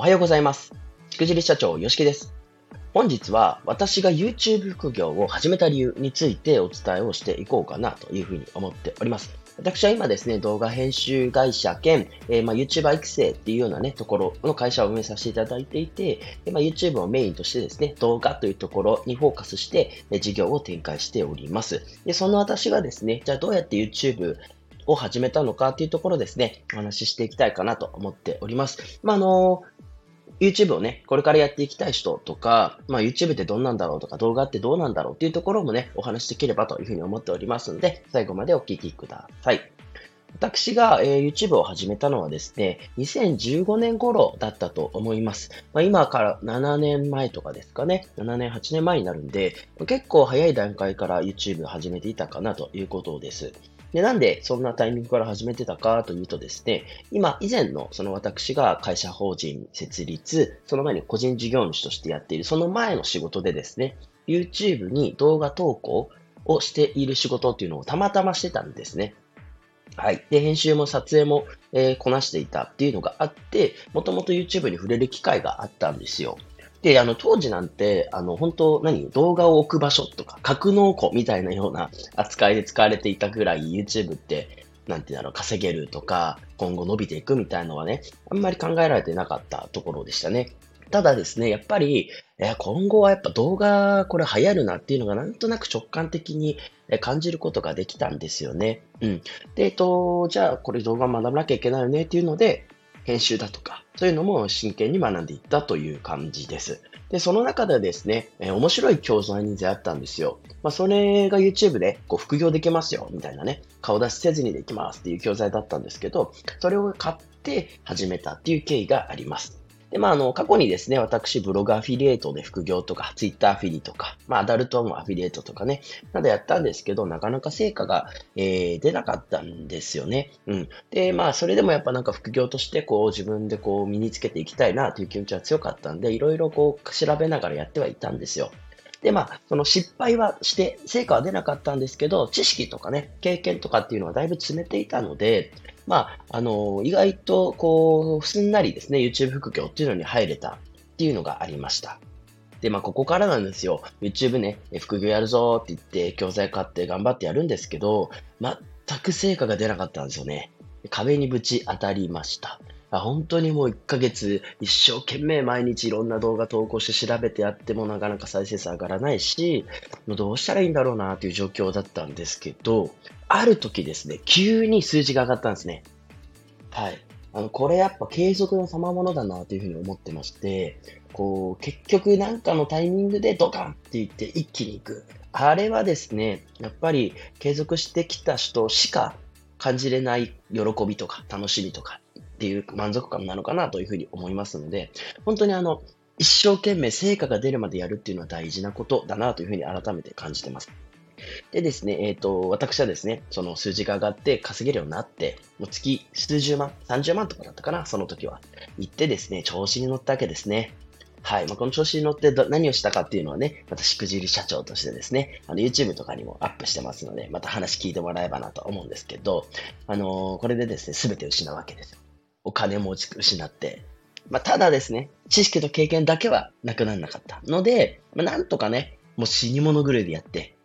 おはようございます。しくじり社長、よしきです。本日は私が YouTube 副業を始めた理由についてお伝えをしていこうかなというふうに思っております。私は今ですね、動画編集会社兼、えー、まあ、YouTuber 育成っていうようなね、ところの会社を運営させていただいていて、まあ、YouTube をメインとしてですね、動画というところにフォーカスして、え事業を展開しております。で、その私がですね、じゃあどうやって YouTube を始めたのかっていうところですね、お話ししていきたいかなと思っております。まあ、あの YouTube をね、これからやっていきたい人とか、まあ YouTube ってどんなんだろうとか動画ってどうなんだろうっていうところもね、お話しできればというふうに思っておりますので、最後までお聞きください。私が、えー、YouTube を始めたのはですね、2015年頃だったと思います。まあ、今から7年前とかですかね、7年、8年前になるんで、結構早い段階から YouTube を始めていたかなということです。で、なんでそんなタイミングから始めてたかというとですね、今以前のその私が会社法人設立、その前に個人事業主としてやっているその前の仕事でですね、YouTube に動画投稿をしている仕事っていうのをたまたましてたんですね。はい。で、編集も撮影も、えー、こなしていたっていうのがあって、もともと YouTube に触れる機会があったんですよ。で、あの、当時なんて、あの、本当何？動画を置く場所とか、格納庫みたいなような 扱いで使われていたぐらい YouTube って、なんていうんだろう、稼げるとか、今後伸びていくみたいなのはね、あんまり考えられてなかったところでしたね。ただですね、やっぱり、え今後はやっぱ動画、これ流行るなっていうのがなんとなく直感的に感じることができたんですよね。うん。で、えっと、じゃあこれ動画学ばなきゃいけないよねっていうので、編集だとか、そういうのも真剣に学んでいったという感じです。で、その中でですね、えー、面白い教材に出会ったんですよ。まあ、それが YouTube でこう副業できますよ、みたいなね、顔出しせずにできますっていう教材だったんですけど、それを買って始めたっていう経緯があります。で、まあ、あの、過去にですね、私、ブログアフィリエイトで副業とか、ツイッターアフィリとか、まあ、アダルトもアフィリエイトとかね、などやったんですけど、なかなか成果が、えー、出なかったんですよね。うん。で、まあ、それでもやっぱなんか副業として、こう、自分でこう、身につけていきたいなという気持ちは強かったんで、いろいろこう、調べながらやってはいたんですよ。で、まあ、その失敗はして、成果は出なかったんですけど、知識とかね、経験とかっていうのはだいぶ詰めていたので、まあ、あの、意外と、こう、すんなりですね、YouTube 副業っていうのに入れたっていうのがありました。で、まあ、ここからなんですよ。YouTube ね、副業やるぞって言って、教材買って頑張ってやるんですけど、全く成果が出なかったんですよね。壁にぶち当たりました。あ本当にもう1ヶ月一生懸命毎日いろんな動画投稿して調べてやってもなかなか再生数上がらないし、もうどうしたらいいんだろうなという状況だったんですけど、ある時ですね、急に数字が上がったんですね。はい。あの、これやっぱ継続の賜物だなというふうに思ってまして、こう、結局なんかのタイミングでドカンって言って一気に行く。あれはですね、やっぱり継続してきた人しか感じれない喜びとか楽しみとかっていう満足感なのかなというふうに思いますので、本当にあの、一生懸命成果が出るまでやるっていうのは大事なことだなというふうに改めて感じてます。でですね、えっ、ー、と、私はですね、その数字が上がって稼げるようになって、もう月数十万、30万とかだったかな、その時は。行ってですね、調子に乗ったわけですね。はい。まあ、この調子に乗って何をしたかっていうのはね、またしくじり社長としてですね、あの YouTube とかにもアップしてますので、また話聞いてもらえばなと思うんですけど、あのー、これでですね、すべて失うわけです。お金も失って。まあ、ただですね、知識と経験だけはなくならなかったので、まあ、なんとかね、もう死に物狂いでやって、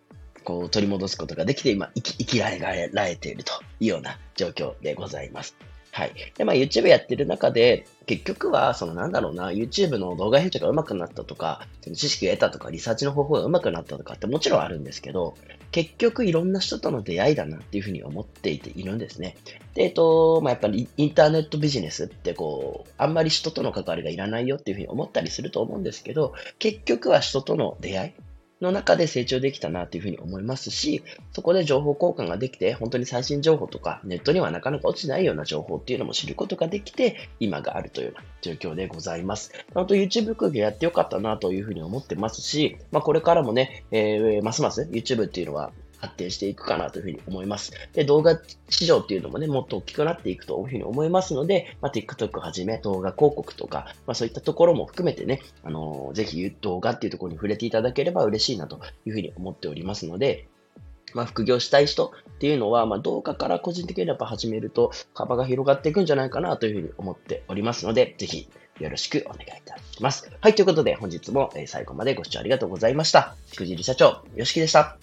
こう取り戻すことができて、今生き、生きられられているというような状況でございます。はい。で、まあ YouTube やってる中で、結局は、そのなんだろうな、YouTube の動画編集が上手くなったとか、知識を得たとか、リサーチの方法が上手くなったとかってもちろんあるんですけど、結局いろんな人との出会いだなっていうふうに思っていているんですね。で、えっと、まあ、やっぱりインターネットビジネスってこう、あんまり人との関わりがいらないよっていうふうに思ったりすると思うんですけど、結局は人との出会い、の中で成長できたなというふうに思いますし、そこで情報交換ができて、本当に最新情報とか、ネットにはなかなか落ちないような情報っていうのも知ることができて、今があるというような状況でございます。本当 YouTube 空気やってよかったなというふうに思ってますし、まあこれからもね、えー、ますます YouTube っていうのは発展していくかなというふうに思います。で、動画市場っていうのもね、もっと大きくなっていくというふうに思いますので、まあ、TikTok はじめ動画広告とか、まあ、そういったところも含めてね、あのー、ぜひ動画っていうところに触れていただければ嬉しいなというふうに思っておりますので、まあ、副業したい人っていうのは、まあ、動画から個人的にやっぱ始めると幅が広がっていくんじゃないかなというふうに思っておりますので、ぜひよろしくお願いいたします。はい、ということで本日も最後までご視聴ありがとうございました。しくじり社長、よしきでした。